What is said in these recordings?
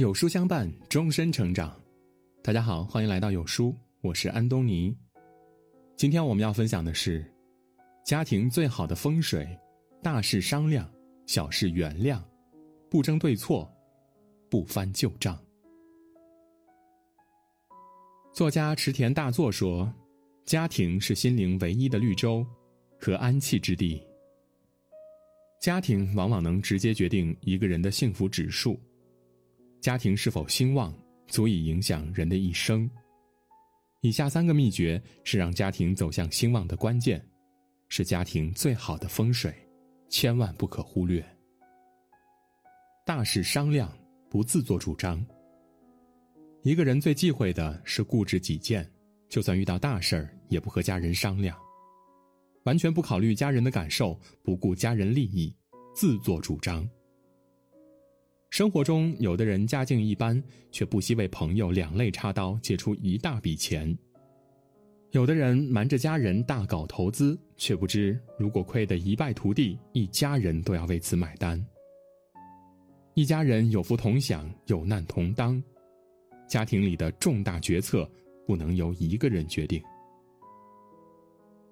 有书相伴，终身成长。大家好，欢迎来到有书，我是安东尼。今天我们要分享的是，家庭最好的风水：大事商量，小事原谅，不争对错，不翻旧账。作家池田大作说：“家庭是心灵唯一的绿洲和安憩之地。家庭往往能直接决定一个人的幸福指数。”家庭是否兴旺，足以影响人的一生。以下三个秘诀是让家庭走向兴旺的关键，是家庭最好的风水，千万不可忽略。大事商量，不自作主张。一个人最忌讳的是固执己见，就算遇到大事儿，也不和家人商量，完全不考虑家人的感受，不顾家人利益，自作主张。生活中，有的人家境一般，却不惜为朋友两肋插刀，借出一大笔钱；有的人瞒着家人大搞投资，却不知如果亏得一败涂地，一家人都要为此买单。一家人有福同享，有难同当，家庭里的重大决策不能由一个人决定。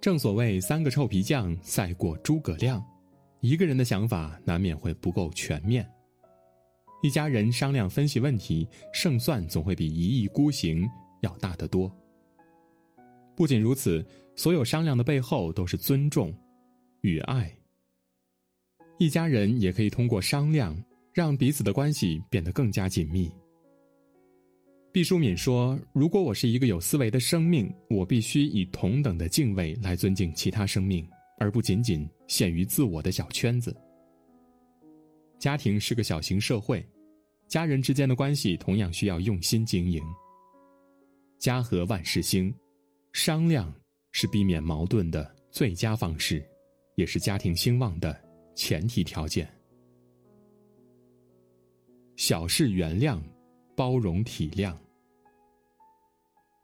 正所谓三个臭皮匠赛过诸葛亮，一个人的想法难免会不够全面。一家人商量分析问题，胜算总会比一意孤行要大得多。不仅如此，所有商量的背后都是尊重与爱。一家人也可以通过商量，让彼此的关系变得更加紧密。毕淑敏说：“如果我是一个有思维的生命，我必须以同等的敬畏来尊敬其他生命，而不仅仅限于自我的小圈子。”家庭是个小型社会，家人之间的关系同样需要用心经营。家和万事兴，商量是避免矛盾的最佳方式，也是家庭兴旺的前提条件。小事原谅，包容体谅。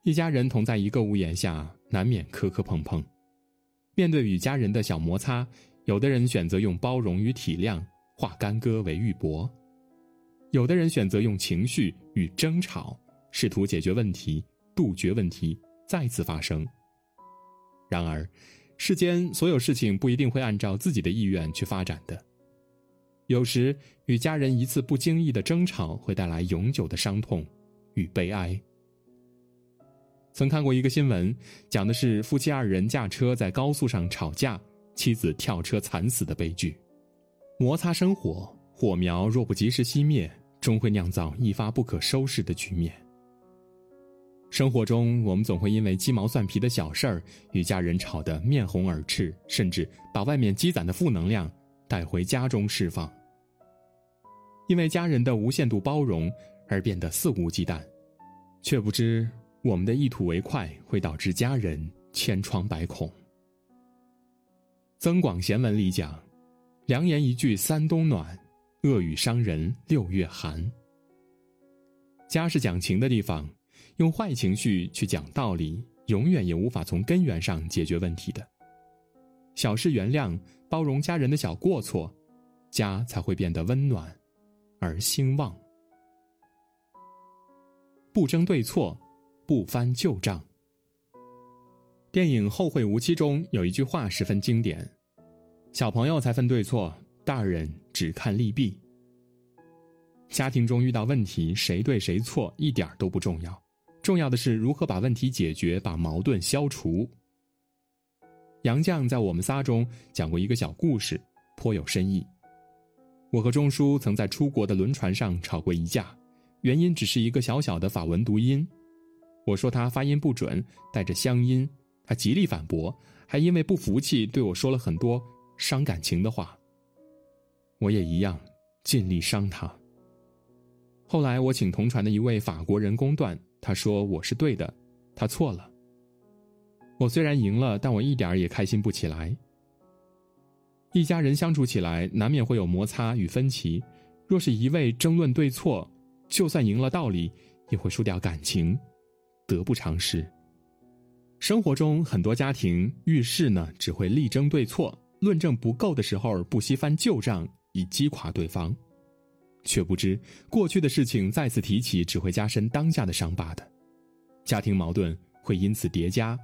一家人同在一个屋檐下，难免磕磕碰碰。面对与家人的小摩擦，有的人选择用包容与体谅。化干戈为玉帛，有的人选择用情绪与争吵，试图解决问题，杜绝问题再次发生。然而，世间所有事情不一定会按照自己的意愿去发展的。有时，与家人一次不经意的争吵，会带来永久的伤痛与悲哀。曾看过一个新闻，讲的是夫妻二人驾车在高速上吵架，妻子跳车惨死的悲剧。摩擦生火，火苗若不及时熄灭，终会酿造一发不可收拾的局面。生活中，我们总会因为鸡毛蒜皮的小事儿与家人吵得面红耳赤，甚至把外面积攒的负能量带回家中释放。因为家人的无限度包容而变得肆无忌惮，却不知我们的一吐为快会导致家人千疮百孔。《增广贤文》里讲。良言一句三冬暖，恶语伤人六月寒。家是讲情的地方，用坏情绪去讲道理，永远也无法从根源上解决问题的。小事原谅，包容家人的小过错，家才会变得温暖而兴旺。不争对错，不翻旧账。电影《后会无期》中有一句话十分经典。小朋友才分对错，大人只看利弊。家庭中遇到问题，谁对谁错一点都不重要，重要的是如何把问题解决，把矛盾消除。杨绛在我们仨中讲过一个小故事，颇有深意。我和钟叔曾在出国的轮船上吵过一架，原因只是一个小小的法文读音。我说他发音不准，带着乡音，他极力反驳，还因为不服气对我说了很多。伤感情的话，我也一样尽力伤他。后来我请同船的一位法国人公断，他说我是对的，他错了。我虽然赢了，但我一点也开心不起来。一家人相处起来难免会有摩擦与分歧，若是一味争论对错，就算赢了道理，也会输掉感情，得不偿失。生活中很多家庭遇事呢，只会力争对错。论证不够的时候，不惜翻旧账以击垮对方。却不知过去的事情再次提起，只会加深当下的伤疤的。家庭矛盾会因此叠加，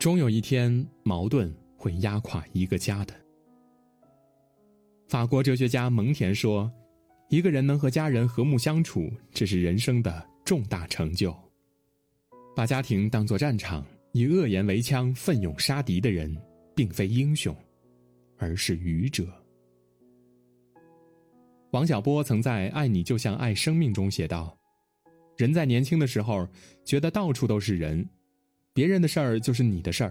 终有一天矛盾会压垮一个家的。法国哲学家蒙田说：“一个人能和家人和睦相处，这是人生的重大成就。”把家庭当作战场，以恶言为枪，奋勇杀敌的人，并非英雄，而是愚者。王小波曾在《爱你就像爱生命》中写道：“人在年轻的时候，觉得到处都是人，别人的事儿就是你的事儿；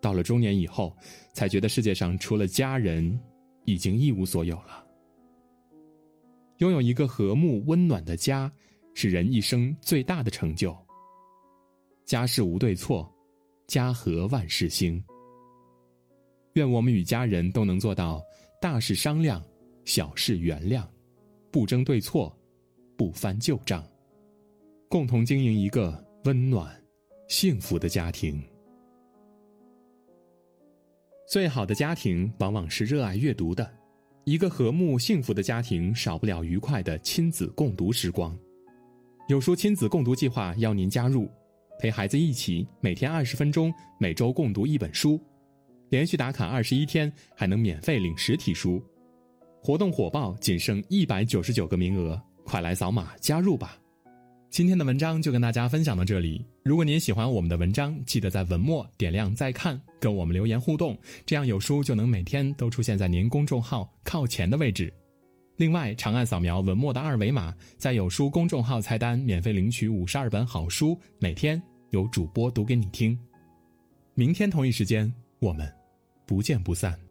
到了中年以后，才觉得世界上除了家人，已经一无所有了。拥有一个和睦温暖的家，是人一生最大的成就。家事无对错，家和万事兴。愿我们与家人都能做到大事商量。”小事原谅，不争对错，不翻旧账，共同经营一个温暖、幸福的家庭。最好的家庭往往是热爱阅读的，一个和睦幸福的家庭少不了愉快的亲子共读时光。有书亲子共读计划邀您加入，陪孩子一起每天二十分钟，每周共读一本书，连续打卡二十一天还能免费领实体书。活动火爆，仅剩一百九十九个名额，快来扫码加入吧！今天的文章就跟大家分享到这里。如果您喜欢我们的文章，记得在文末点亮再看，跟我们留言互动，这样有书就能每天都出现在您公众号靠前的位置。另外，长按扫描文末的二维码，在有书公众号菜单免费领取五十二本好书，每天有主播读给你听。明天同一时间，我们不见不散。